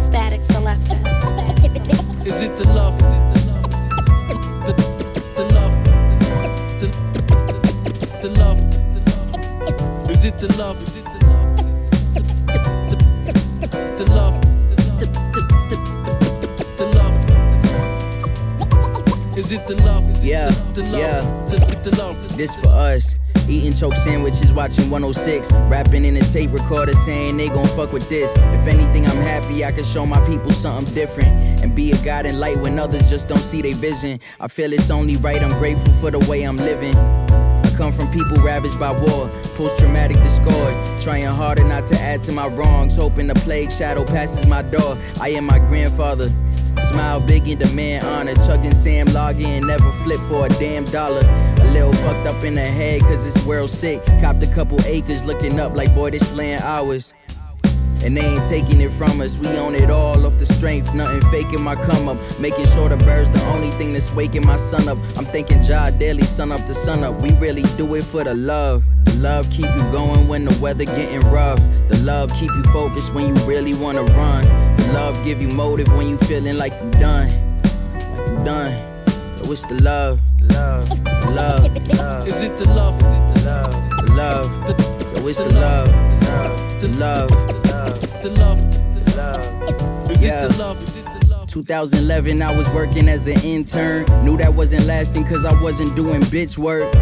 Static selector. Is it the love? Is it the love? The, the love. The, the, the love. Is it the love? Is it the love? The, the, the, the love. The, the, the, the love. Is it the love? Is it Yeah, the, the love? yeah. The, the love. This for us. Eating choke sandwiches, watching 106. Rapping in a tape recorder saying they gon' fuck with this. If anything, I'm happy I can show my people something different. And be a guiding light when others just don't see their vision. I feel it's only right, I'm grateful for the way I'm living. I come from people ravaged by war, post traumatic discord. Trying harder not to add to my wrongs, hoping the plague shadow passes my door. I am my grandfather. Smile big and demand honor. Chugging Sam logging, never flip for a damn dollar. A little fucked up in the head, cause this world sick. Copped a couple acres, looking up like boy, this land ours. And they ain't taking it from us. We own it all off the strength. Nothing faking my come up. Making sure the birds the only thing that's waking my son up. I'm thinking Ja daily, sun up to sun up. We really do it for the love. The love keep you going when the weather getting rough. The love keep you focused when you really wanna run. The love give you motive when you feeling like you done. Like you done. But what's the love? Love. Love. love. Is it the love? Is it the love? The love. The, Yo, it's the love. The love. the love. The love. Is Yeah. it the love? Is it the love? 2011, I was working as an intern. Knew that wasn't lasting cause I wasn't doing bitch work.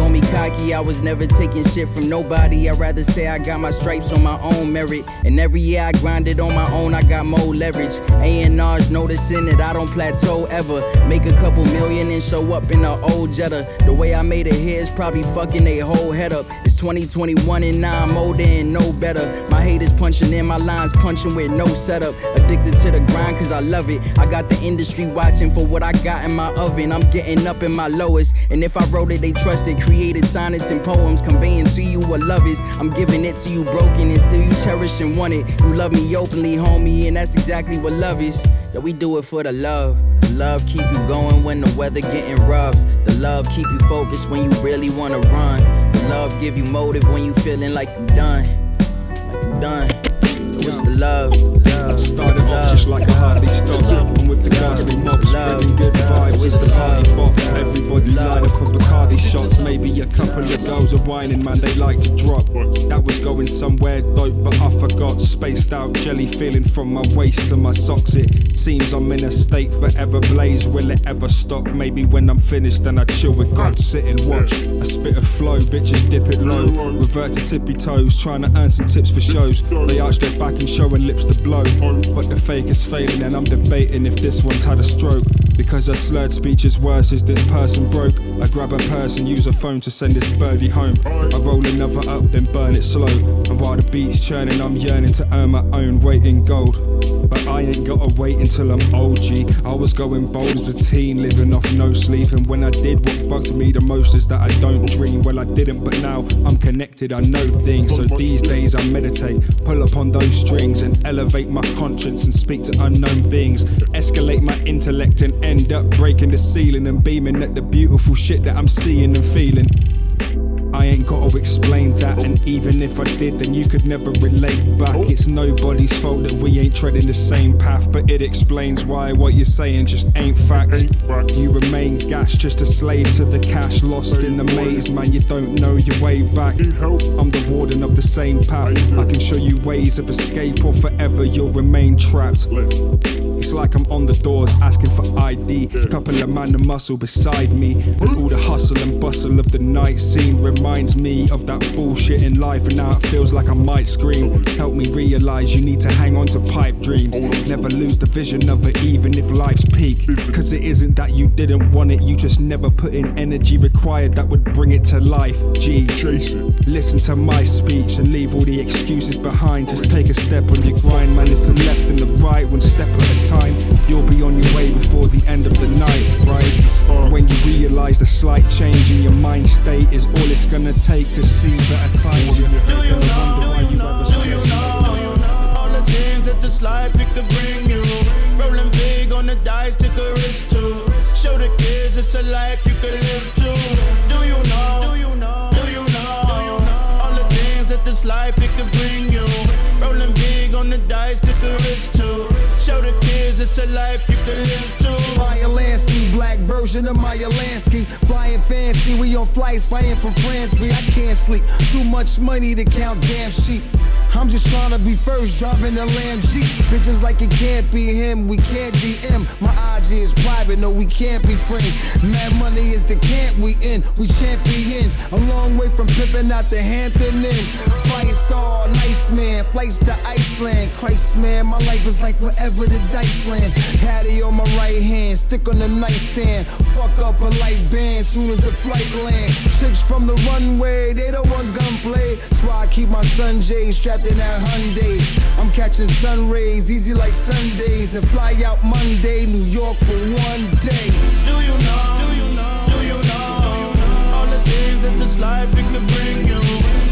Call me cocky, I was never taking shit from nobody. I'd rather say I got my stripes on my own merit. And every year I grinded on my own, I got more leverage. A&R's noticing that I don't plateau ever. Make a couple million and show up in an old Jetta. The way I made it here is probably fucking a whole head up. It's 2021 and now I'm older and no better. My haters punching in, my lines punching with no setup. Addicted to the grind cause I love it. I got the industry watching for what I got in my oven. I'm getting up in my lowest. And if I wrote it, they trusted. Created sonnets and poems conveying to you what love is. I'm giving it to you broken and still you cherish and want it. You love me openly, homie, and that's exactly what love is. Yeah, we do it for the love. The love keep you going when the weather getting rough. The love keep you focused when you really wanna run. The love give you motive when you feeling like you done. Like you done. What's the love? Started off just like a hardly stop. And with the ghastly mob spreading good vibes as the party box. Everybody line up for Bacardi shots. Maybe a couple of girls are whining, man, they like to drop. That was going somewhere dope, but I forgot. Spaced out jelly feeling from my waist to my socks. It seems I'm in a state forever blaze. Will it ever stop? Maybe when I'm finished, then I chill with God, sit and watch. A spit of flow, bitches dip it low. Revert to tippy toes, trying to earn some tips for shows. They arch their back and showing lips to blow. But the fake is failing, and I'm debating if this one's had a stroke. Because her slurred speech is worse, is this person broke? I grab a purse and use a phone to send this birdie home. I roll another up, then burn it slow. And while the beat's churning, I'm yearning to earn my own weight in gold. But I ain't gotta wait until I'm old, I was going bold as a teen, living off no sleep. And when I did, what bugged me the most is that I don't dream. Well, I didn't, but now I'm connected, I know things. So these days I meditate, pull upon those strings, and elevate my conscience and speak to unknown beings. Escalate my intellect and end up breaking the ceiling and beaming at the beautiful shit that I'm seeing and feeling. I ain't gotta explain that, and even if I did, then you could never relate back. It's nobody's fault that we ain't treading the same path, but it explains why what you're saying just ain't facts. You remain gash, just a slave to the cash, lost in the maze, man. You don't know your way back. I'm the warden of the same path. I can show you ways of escape, or forever you'll remain trapped. It's like I'm on the doors asking for ID. Couple of man of muscle beside me. And all the hustle and bustle of the night scene reminds me of that bullshit in life. And now it feels like I might scream. Help me realize you need to hang on to pipe dreams. Never lose the vision of it, even if life's peak. Cause it isn't that you didn't want it, you just never put in energy required that would bring it to life. Gee, listen to my speech and leave all the excuses behind. Just take a step on your grind, man. It's a left and the right, one step at a time. You'll be on your way before the end of the night, right? When you realize the slight change in your mind state is all it's gonna take to see better times. You Do you never wonder why know? you ever Do you stress. know? All the things that this life it could bring you. Rolling big on the dice, take a risk too. Show the kids it's a life you could live too. Do you know? Do you know? Do you know? All the things that this life it could bring you. Rolling big kids, it's a life you can live too. Meyer Lansky, black version of Meyer Lansky. Flying fancy, we on flights fighting for. Me, I can't sleep. Too much money to count damn sheep. I'm just trying to be first, driving the Lamb Jeep. Bitches like it can't be him, we can't DM. My IG is private, no, we can't be friends. Mad money is the camp we in, we champions. A long way from pimping out the Hampton Inn. Fight star, nice man, flights to Iceland. Christ, man, my life is like wherever the dice land. Hattie on my right hand, stick on the nightstand. Fuck up a light band soon as the flight land. Chicks from the runway, they don't want gunplay. That's why I keep my Sun J strapped in that Hyundai. I'm catching sun rays, easy like Sundays. And fly out Monday, New York for one day. Do you know? Do you know? Do you know? All the things that this life it can bring you.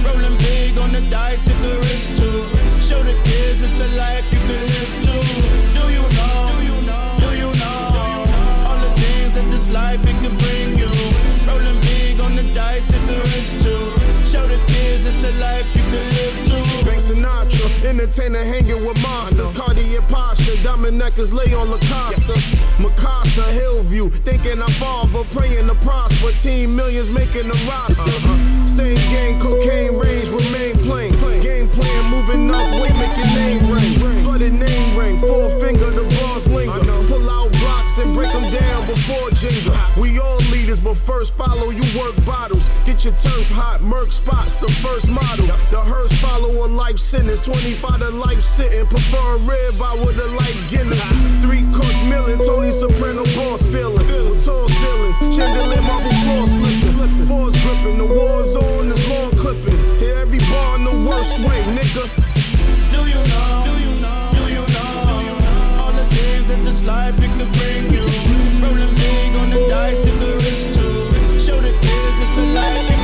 Rolling big on the dice, take a risk too. Show the kids it's a life you can live life it can bring you. Rolling big on the dice, take a risk too. Show the kids it's a life you can live too. Frank Sinatra, entertainer hanging with monsters. Cartier posture, diamond necklace lay on La Casa. Mikasa, Hillview, thinking I'm father, praying to prosper. Team millions making the roster. Uh-huh. Same gang, cocaine range, remain plain. Game plan, moving up, weight, make your name ring. Flooded name ring, four finger, the bars linger. Pull out and break them down before Jenga. We all leaders, but first follow you work bottles. Get your turf hot, Merc spots, the first model. The hearse follow a life sentence, 25 to life sitting. Prefer a rib I with a light Guinness. Three course milling, Tony Soprano boss feeling. With tall ceilings, chandelier marble floor slipping. Force gripping, the war zone is long clipping. Hit every bar in the worst way, nigga. This life. Rolling big on the dice, too. Show the kids it's a life the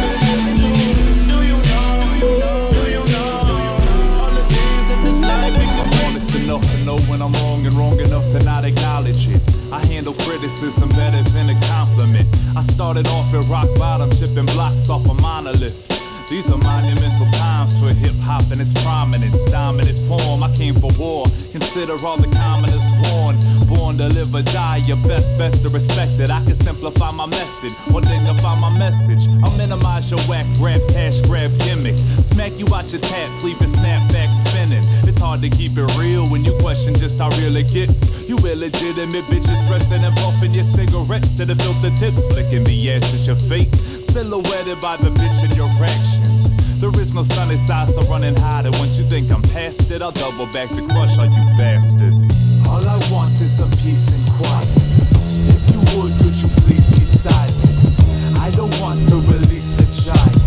bring honest enough to know when I'm wrong and wrong enough to not acknowledge it. I handle criticism better than a compliment. I started off at rock bottom, chipping blocks off a monolith. These are monumental times for hip hop and its prominence, dominant form. I came for war. Consider all the commoners warned. Born to live or die, your best, best to respect it. I can simplify my method or dignify my message. I'll minimize your whack rap, cash grab gimmick. Smack you out your tats, leave your snapback spinning. It's hard to keep it real when you question just how real it gets. You illegitimate bitches stressing and puffing your cigarettes to the filter tips, flicking the ashes your fate. Silhouetted by the bitch in your actions. There is no sunny side, so running higher. Once you think I'm past it, I'll double back to crush all you bastards. All I want is some peace and quiet. If you would, could you please be silent? I don't want to release the giant.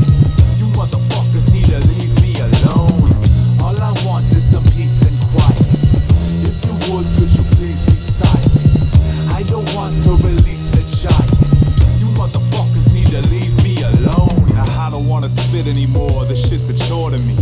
Spit anymore. This shit's a chore to me.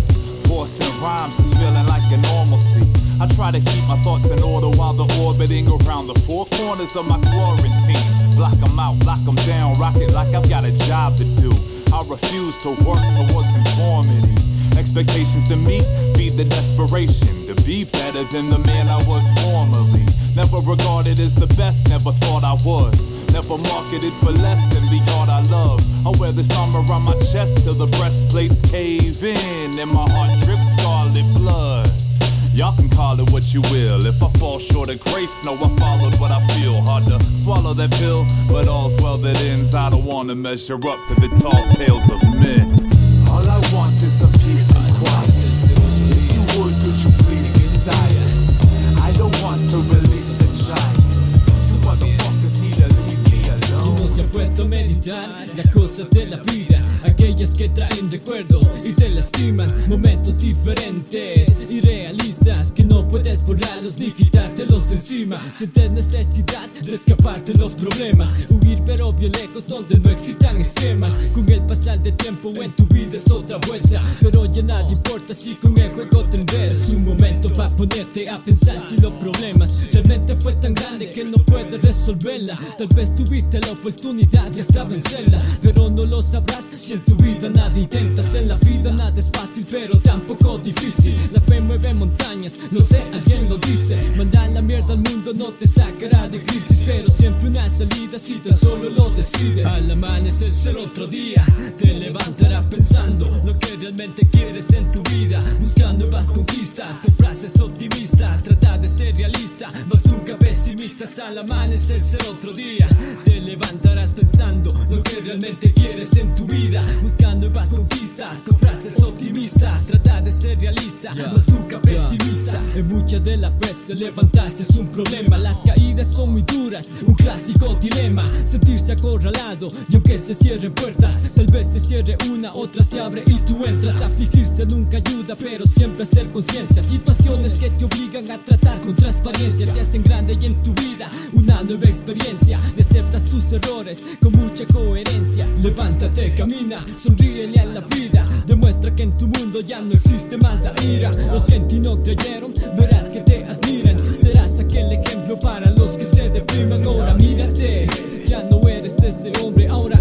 Forcing rhymes is feeling like a normalcy. I try to keep my thoughts in order while they're orbiting around the four corners of my quarantine. Block 'em out, lock 'em down, rock it like I've got a job to do. I refuse to work towards conformity. Expectations to meet feed the desperation be better than the man I was formerly. Never regarded as the best, never thought I was. Never marketed for less than the art I love. I wear this armor on my chest till the breastplates cave in and my heart drips scarlet blood. Y'all can call it what you will. If I fall short of grace, know I followed what I feel. Hard to swallow that pill, but all's well that ends. I don't wanna measure up to the tall tales of men. Puesto a meditar las cosas de la vida, aquellas que traen recuerdos y te lastiman, momentos diferentes y realistas que no puedes borrarlos ni quitártelos de encima. Sientes necesidad de escapar de los problemas, huir pero bien lejos donde no existan esquemas. Con el pasar del tiempo en tu vida es otra vuelta, pero ya nadie importa si con el juego te enredas. Es un momento para ponerte a pensar si los problemas realmente fue tan grande que no puedes resolverla. Tal vez tuviste la oportunidad de hasta vencerla, pero no lo sabrás si en tu vida nada intentas. En la vida nada es fácil, pero tampoco difícil. La fe mueve montañas, no sé, alguien lo dice. Mandar la mierda al mundo no te sacará de crisis, pero siempre una salida si tan solo lo decides. Al amanecer ser otro día, te levantarás pensando lo que realmente quieres en tu vida. Busca nuevas conquistas con frases optimistas. Trata de ser realista, mas nunca pesimistas. Al amanecer ser otro día, te levantarás pensando lo que realmente quieres en tu vida. Busca nuevas conquistas con frases optimistas. Trata de ser realista, mas nunca pesimista. En muchas de las veces levantarse es un problema. Las caídas son muy duras, un clásico dilema. Sentirse acorralado y aunque se cierren puertas, tal vez se cierre una, otra se abre y tú entras. Afligirse nunca ayuda, pero siempre hacer conciencia. Situaciones que te obligan a tratar con transparencia, te hacen grande y en tu vida una nueva experiencia. Y aceptas tus errores con mucha coherencia. Levántate, camina, sonríele a la vida. Demuestra que en tu mundo ya no existe más la ira. Los que en ti no creyeron, verás que te admiran. Serás aquel ejemplo para los que se depriman. Ahora mírate, ya no eres ese hombre, ahora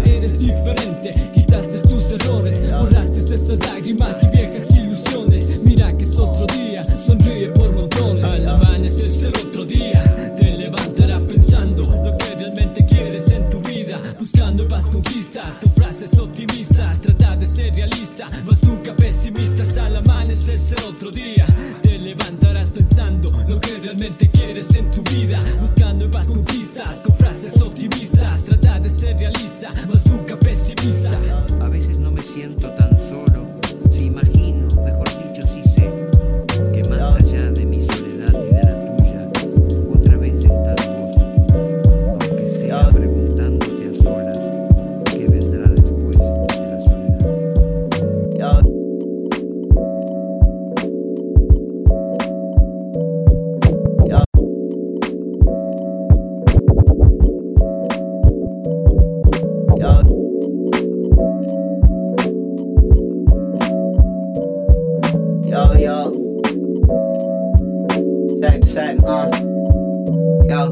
Yo.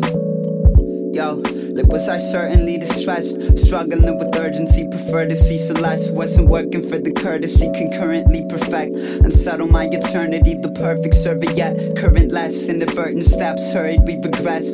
Yo, look, was I certainly distressed? Struggling with urgency, prefer to see Celeste. Wasn't working for the courtesy, concurrently perfect. And settle my eternity, the perfect serviette. Current less, inadvertent steps, hurried, we regress.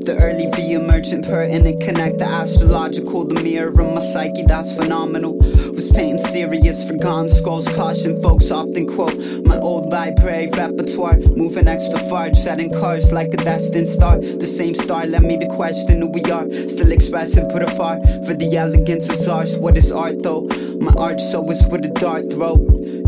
The early re-emergent pertinent connect the astrological, the mirror of my psyche, that's phenomenal. Was painting serious, forgotten scrolls, caution folks often quote my old library repertoire. Moving extra far, setting cars like a destined star. The same star led me to question who we are. Still expressing, put afar for the elegance is ours. What is art though? My art so is with a dart throw.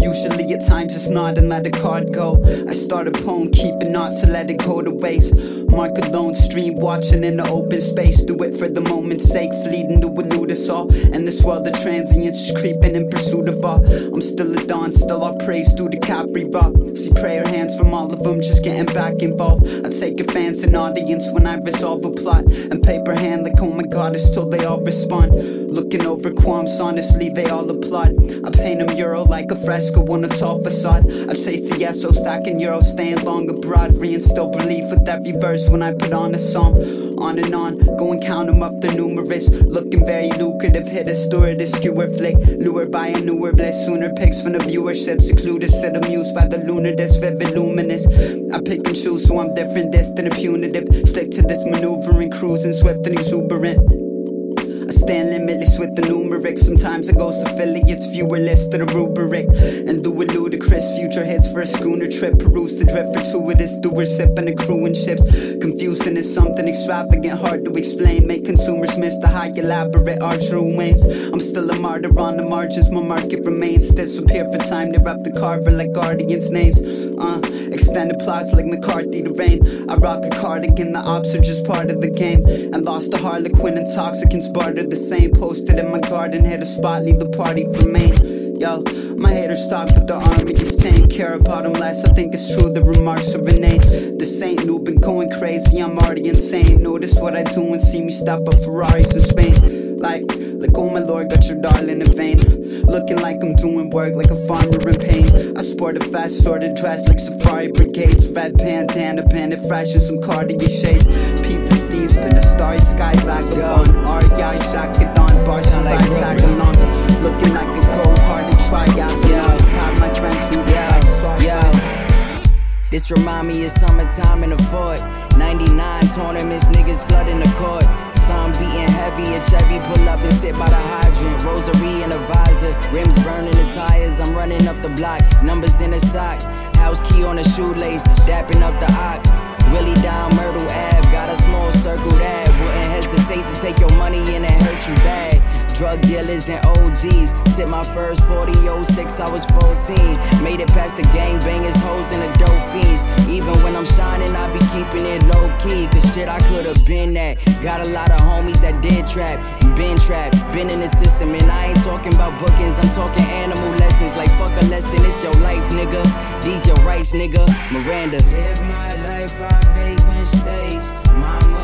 Usually at times it's not and let a card go. I start a poem, keep it not to let it go to waste. Mark a lone stream, watching in the open space. Do it for the moment's sake, fleeting to elude us all. And this world of transience is creeping in pursuit of all. I'm still a dawn, still all praise through the Capri rock. See prayer hands from all of them, just getting back involved. I take a fans and audience when I resolve a plot. And paper hand like, oh my god, it's till they all respond. Looking over qualms, honestly, they all applaud. I paint a mural like a fresco on a tall facade. I chase the so stacking euros, staying long abroad. Reinstill belief with every verse when I put on a song. On and on, go and count them up, they're numerous. Looking very lucrative, hit a stewardess, skewer flick. Lured by a newer bliss, sooner picks from the viewership. Secluded, sit amused by the lunar, vivid luminous. I pick and choose, so I'm different, distant and punitive. Stick to this maneuvering, cruising swift and exuberant. Stand limitless with the numeric. Sometimes I ghost affiliates, fewer lists to the rubric. And do a ludicrous future hits for a schooner trip. Peruse the drift fortuitous stewardship and crewing ships. Confusing is something extravagant, hard to explain. Make consumers miss the high elaborate arch ruins. I'm still a martyr on the margins, my market remains. Disappear for time, they wrap the carver like guardians' names. Uh, extended plots like McCarthy to rain. I rock a cardigan, the ops are just part of the game. And lost the Harlequin, intoxicants barter the same. Posted in my garden, hit a spot, leave the party for Maine. Yo, my haters talk, but the army is tame. Care about them less, I think it's true, the remarks are inane. This ain't new, been going crazy, I'm already insane. Notice what I do and see me stop up Ferraris in Spain. Like, like, oh my lord, got your darling in vain. Looking like I'm doing work like a farmer in pain. I sport a fast sorted dress like safari brigades. Red bandana, bandit fresh and some Cartier shades. Peep the steez, spin the starry sky vagabond. REI jacket on, bars and tag along. Looking like a cold hearted tryout. Yeah, my friends who yeah. This remind me of summertime in the fort. 99 tournaments, niggas flooding the court. Sun beating heavy, a Chevy pull up and sit by the hydrant. Rosary and a visor, rims burning the tires. I'm running up the block, numbers in the sock. House key on the shoelace, dapping up the ock. Really down Myrtle Ave, got a small circle that wouldn't hesitate to take your money and it hurt you bad. Drug dealers and OGs. Sit my first 40 06, I was 14. Made it past the gangbangers, hoes, and the dope fiends. Even when I'm shining, I be keeping it low key. Cause shit, I could've been that. Got a lot of homies that did trap, been trapped, been in the system. And I ain't talking about bookings, I'm talking animal lessons. Like fuck a lesson, it's your life, nigga. These your rights, nigga. Miranda. Live my life, I make mistakes. Mama,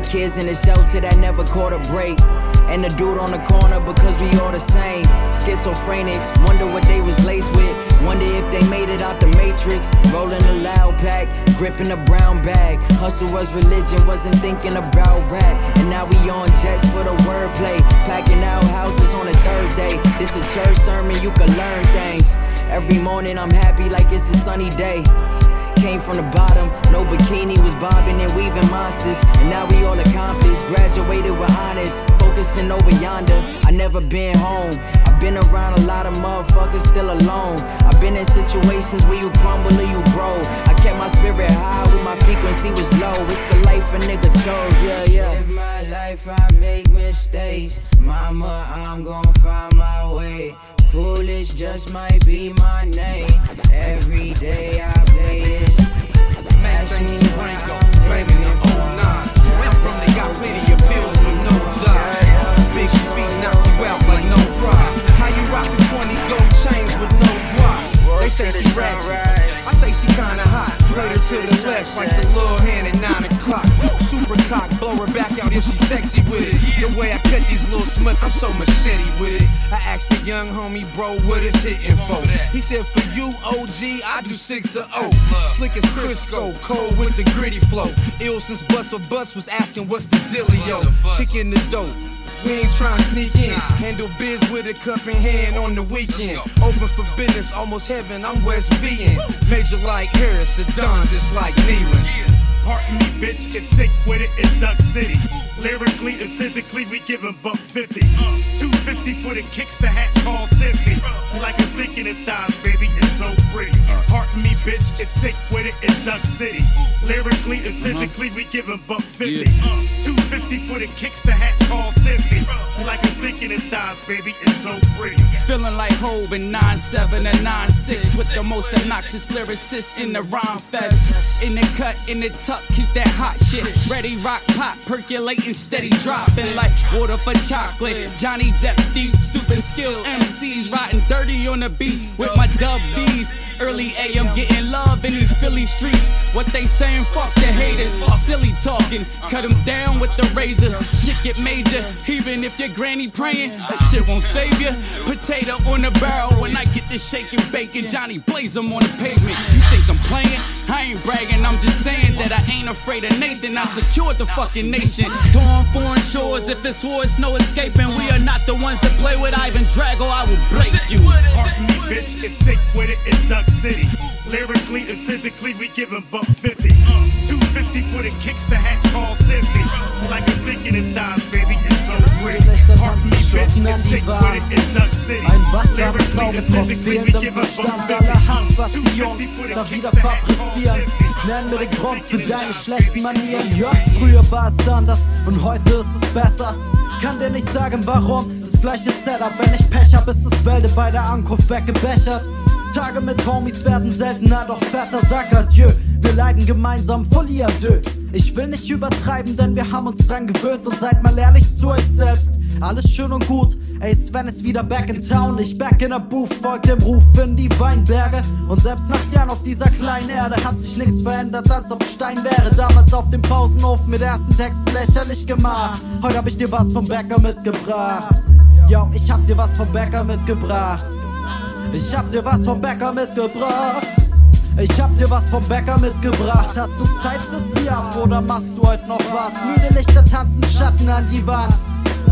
the kids in the shelter that never caught a break. And the dude on the corner because we all the same. Schizophrenics, wonder what they was laced with. Wonder if they made it out the matrix. Rolling a loud pack, gripping a brown bag. Hustle was religion, wasn't thinking about rap. And now we on jets for the wordplay. Packing out houses on a Thursday. This a church sermon, you can learn things. Every morning I'm happy like it's a sunny day. Came from the bottom, no bikini was bobbing and weaving monsters. And now we all accomplished, graduated with honors, focusing over yonder. I never been home. I've been around a lot of motherfuckers still alone. I've been in situations where you crumble or you grow. I kept my spirit high when my frequency was low. It's the life a nigga chose, yeah, yeah. Live my life, I make mistakes. Mama, I'm gon' find my way. Foolish just might be my name. Every day I play this. Ask me why I'm living oh, for. Where from they got plenty of pills with no job. Big feet knock you out like no pride. How you rockin' 20 gold chains with no? They say she ratchet. I say she kinda hot. Played her to the left like the little hand at 9 o'clock. Super cock, blow her back out if she sexy with it. The way I cut these little smuts, I'm so machete with it. I asked the young homie, bro, what is hitting for? He said, for you, OG, I do 6 or 0. Slick as Crisco, cold with the gritty flow. Ill since Bus or Bus was asking what's the dealio. Kicking the dope. We ain't tryna sneak in. Handle biz with a cup in hand on the weekend. Open for business, almost heaven. I'm West VN. Major like Harris, Saddam, just like Nealon. Pardon me, bitch, get sick with it in Duck City. Lyrically and physically, we giving buck 50s. 250 for the kicks, the hats call 50. Like a thick in the thighs, baby, it's so pretty. Pardon me, bitch, get sick with it in Duck City. Lyrically and physically, we giving buck 50s. 250 for the kicks, the hats call 50. Like a thick in the thighs, baby, it's so pretty. Feeling like Hove in 9-7 and 9-6 with the most obnoxious lyricists in the rhyme fest. In the cut, in the tuck, keep that hot shit. Ready, rock, pop, percolating, steady dropping like water for chocolate. Johnny Depp, deep, stupid skill. MCs riding dirty on the beat with my dub. Early AM getting love in these Philly streets. What they saying, fuck the haters. Silly talking, cut them down with the razor. Shit get major, even if your granny praying. That shit won't save you. Potato on the barrel when I get this shaking bacon. Johnny blaze 'em on the pavement. You think I'm playing? I ain't bragging, I'm just saying that I ain't afraid of Nathan. I secured the fucking nation. Torn foreign shores, if it's war, it's no escaping. We are not the ones to play with Ivan Drago. I will break you. Pardon me, bitch, get sick with it in Duck City. Lyrically and physically, we giving buck 50s. 250 for the kicks, the hats call 50. Like a thick in the thighs, baby, it's bitch, get sick with it in Duck City. Ein Wasser mit we fehlendem Verstand 50s. allerhand, was die 250 Jungs da wieder fabrizieren. 50. Nenn mir den Grund für deine schlechten Manieren. Ja, früher war es anders und heute ist es besser. Kann dir nicht sagen, warum. Das gleiche Setup, wenn ich Pech hab, ist das Wälde bei der Ankunft weggebechert. Tage mit Homies werden seltener, doch fetter sag adieu. Wir leiden gemeinsam, fully adieu. Ich will nicht übertreiben, denn wir haben uns dran gewöhnt und seid mal ehrlich zu euch selbst. Alles schön und gut, ey Sven ist wieder back in town. Ich back in der Booth, folgt dem Ruf in die Weinberge. Und selbst nach Jahren auf dieser kleinen Erde hat sich nichts verändert, als ob Stein wäre. Damals auf dem Pausenhof mit ersten Text lächerlich gemacht. Heute hab ich dir was vom Bäcker mitgebracht. Yo, ich hab dir was vom Bäcker mitgebracht. Ich hab dir was vom Bäcker mitgebracht. Ich hab dir was vom Bäcker mitgebracht. Hast du Zeit, sitz hier ab oder machst du heute noch was? Müde Lichter tanzen Schatten an die Wand.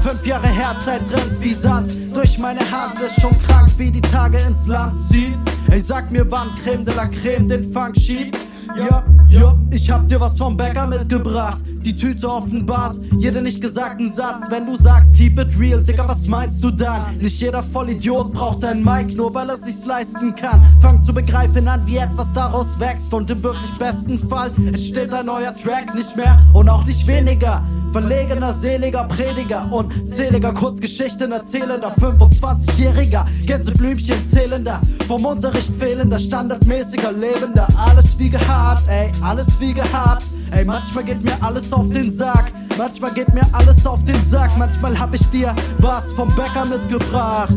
Fünf Jahre her, Zeit rennt wie Sand. Durch meine Hand ist schon krank, wie die Tage ins Land ziehen. Ey, sag mir, wann Creme de la Creme den Funk schiebt. Ja, ja, ich hab dir was vom Bäcker mitgebracht. Die Tüte offenbart jeden nicht gesagten Satz. Wenn du sagst, keep it real, Digga, was meinst du dann? Nicht jeder Vollidiot braucht ein Mic, nur weil er sich's leisten kann. Fang zu begreifen an, wie etwas daraus wächst. Und im wirklich besten Fall entsteht ein neuer Track nicht mehr und auch nicht weniger. Verlegener, seliger Prediger und zähliger Kurzgeschichten erzählender 25-Jähriger, Gänseblümchen zählender, vom Unterricht fehlender, standardmäßiger Lebender. Alles wie gehabt, ey, alles wie gehabt. Ey, manchmal geht mir alles auf den Sack. Manchmal geht mir alles auf den Sack. Manchmal hab ich dir was vom Bäcker mitgebracht.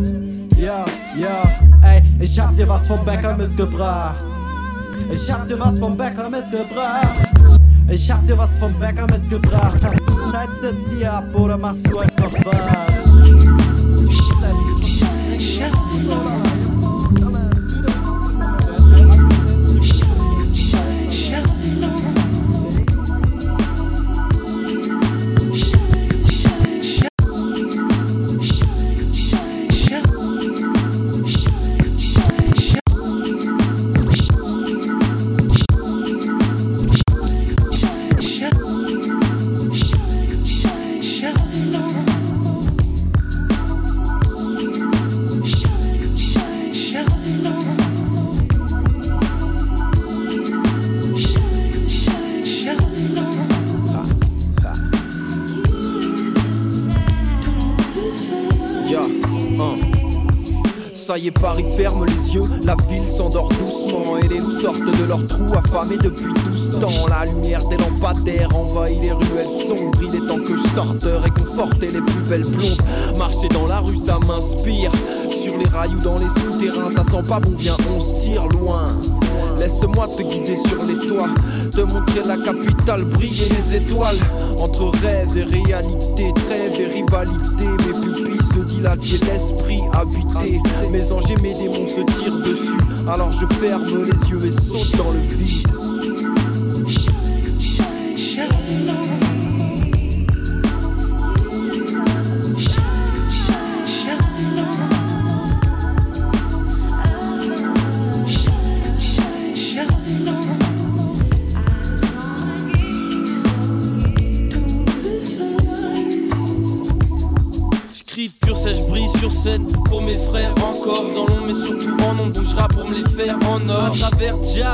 Ja, ja, ey, ich hab dir was vom Bäcker mitgebracht. Ich hab dir was vom Bäcker mitgebracht. Ich hab dir was vom Bäcker mitgebracht. Hast du Zeit, sitz hier ab oder machst du einfach was? Est, Paris ferme les yeux, la ville s'endort doucement et les loups sortent de leur trou affamés depuis tout ce temps. La lumière des lampadaires envahit les ruelles sombres. Il est temps que je sorte réconforter les plus belles blondes. Marcher dans la rue, ça m'inspire. Sur les rails ou dans les souterrains, ça sent pas bon, viens, on se tire loin. Laisse-moi te guider sur les toits, te montrer la capitale, briller les étoiles. Entre rêve et réalité, trêve et rivalité, mes pupilles se dilatent, l'esprit habité. Mes anges et mes démons se tirent dessus, alors je ferme les yeux et saute dans le vide.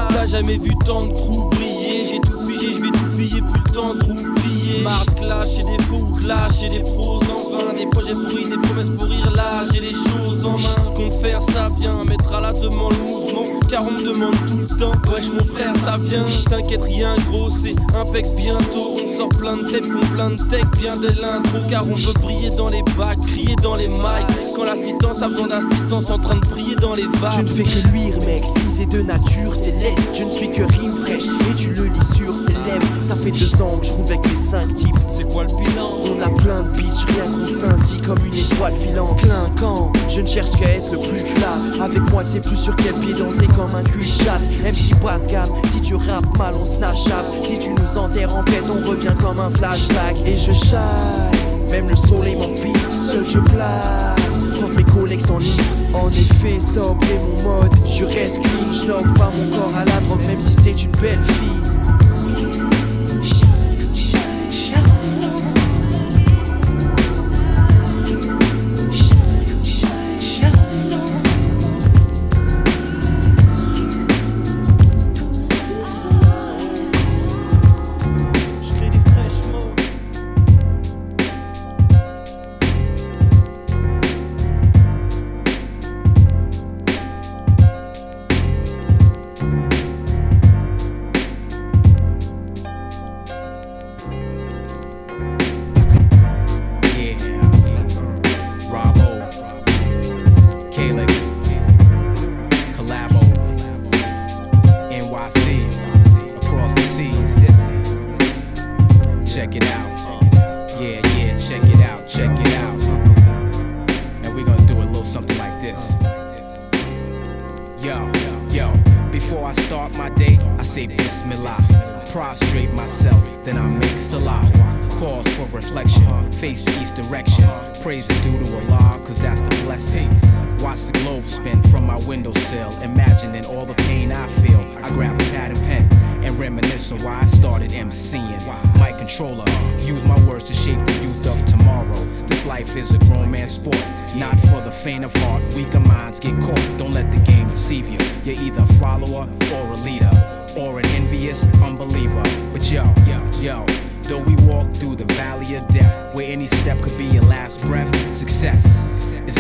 T'as jamais vu tant de trous briller. J'ai tout pillé, je vais tout piller plus le temps de roupiller. Marre de clash et des faux clash et des pros en vain. Des projets pourris, des promesses pour rire là. J'ai les choses en main. Compte faire ça bien Mettre à la demande le mouvement. Car on me demande tout le temps. Wesh mon frère ça vient. T'inquiète rien gros c'est impec bientôt. On sort plein de têtes qu'on plein de tech. Bien dès l'intro car on veut briller dans les bacs Crier dans les mics. Quand l'assistance a besoin d'assistance En train de briller dans les vagues Je ne fais que luire, mec, c'est de nature céleste. Je ne suis que rime fraîche et tu le lis sur ses lèvres. Ça fait deux ans que je roule avec les cinq types. C'est quoi le bilan? On a plein de bitch, rien qu'on scintille comme une étoile filante. Clinquant, je ne cherche qu'à être le plus flat. Avec moi, tu sais plus sur quel pied danser comme un cul de chatte. MC pas de gamme, si tu rappes mal, on snatch Si tu nous enterres en fait, on revient comme un flashback. Et je chaille, même le soleil m'envie, seul je blague. Mes collègues s'enivrent, en effet, sobre est mon mode. Je reste clean, je pas mon corps à la drogue, même si c'est une belle fille.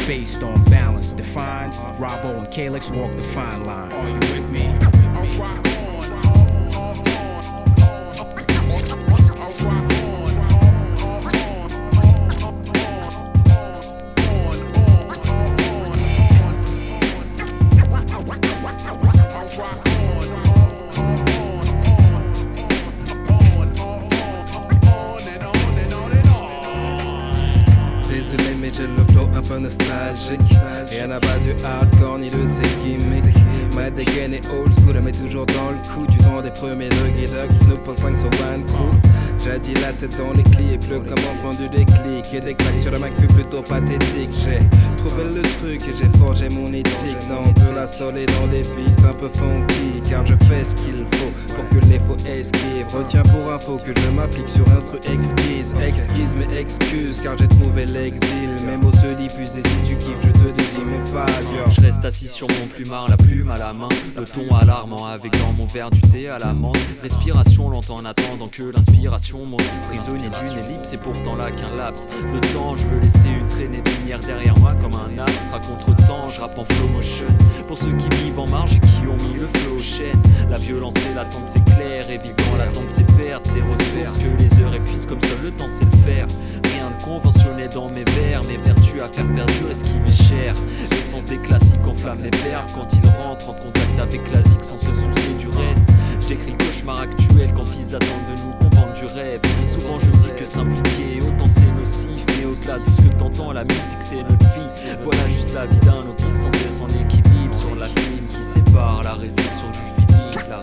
Based on balance. Defined, Robbo and Calix walk the fine line. Are you with me? Nostalgique. Rien n'a pas du hardcore ni de ses gimmicks. Ma dégaine est old school mais toujours dans le coup Du temps des premiers Doggy Dog 9.5 sur One Crew J'ai dit la tête dans les clips Le commencement du déclic. Et des claques sur le Mac fut plutôt pathétique. J'ai trouvé le truc et j'ai forgé mon éthique. Dans de la sol et dans des beats un peu funky Car je fais ce qu'il faut pour que les faux esquivent Retiens pour info que je m'applique sur instru exquise Exquise mais excuse car j'ai trouvé l'exil Mes mots se diffusent et si tu kiffes je te dédie mes phases. Je reste assis sur mon plumard, la plume à la main, le ton alarmant avec dans mon verre du thé à la menthe. Respiration lente en attendant que l'inspiration monte. Prisonnier d'une ellipse et pourtant là qu'un laps de temps. Je veux laisser une traînée de lumière derrière moi comme un astre à contre-temps. Je rappe en flow motion pour ceux qui vivent en marge et qui ont mis le feu La violence et l'attente c'est clair et vivre dans l'attente c'est perdre ses ressources que les heures épuisent comme seul le temps sait le faire. Rien de conventionnel dans mes vers, mes vertus à faire perdurer ce qui m'est cher. L'essence des classiques enflamme les verbes quand ils rentrent en contact avec classique sans se soucier du reste. J'écris cauchemar actuel quand ils attendent de nous qu'on du rêve. Souvent je dis que s'impliquer, autant c'est nocif. Mais au-delà de ce que t'entends, la musique c'est notre vie. Voilà juste la vie d'un novice sans cesse en équilibre sur la ligne qui sépare la réflexion du physique, la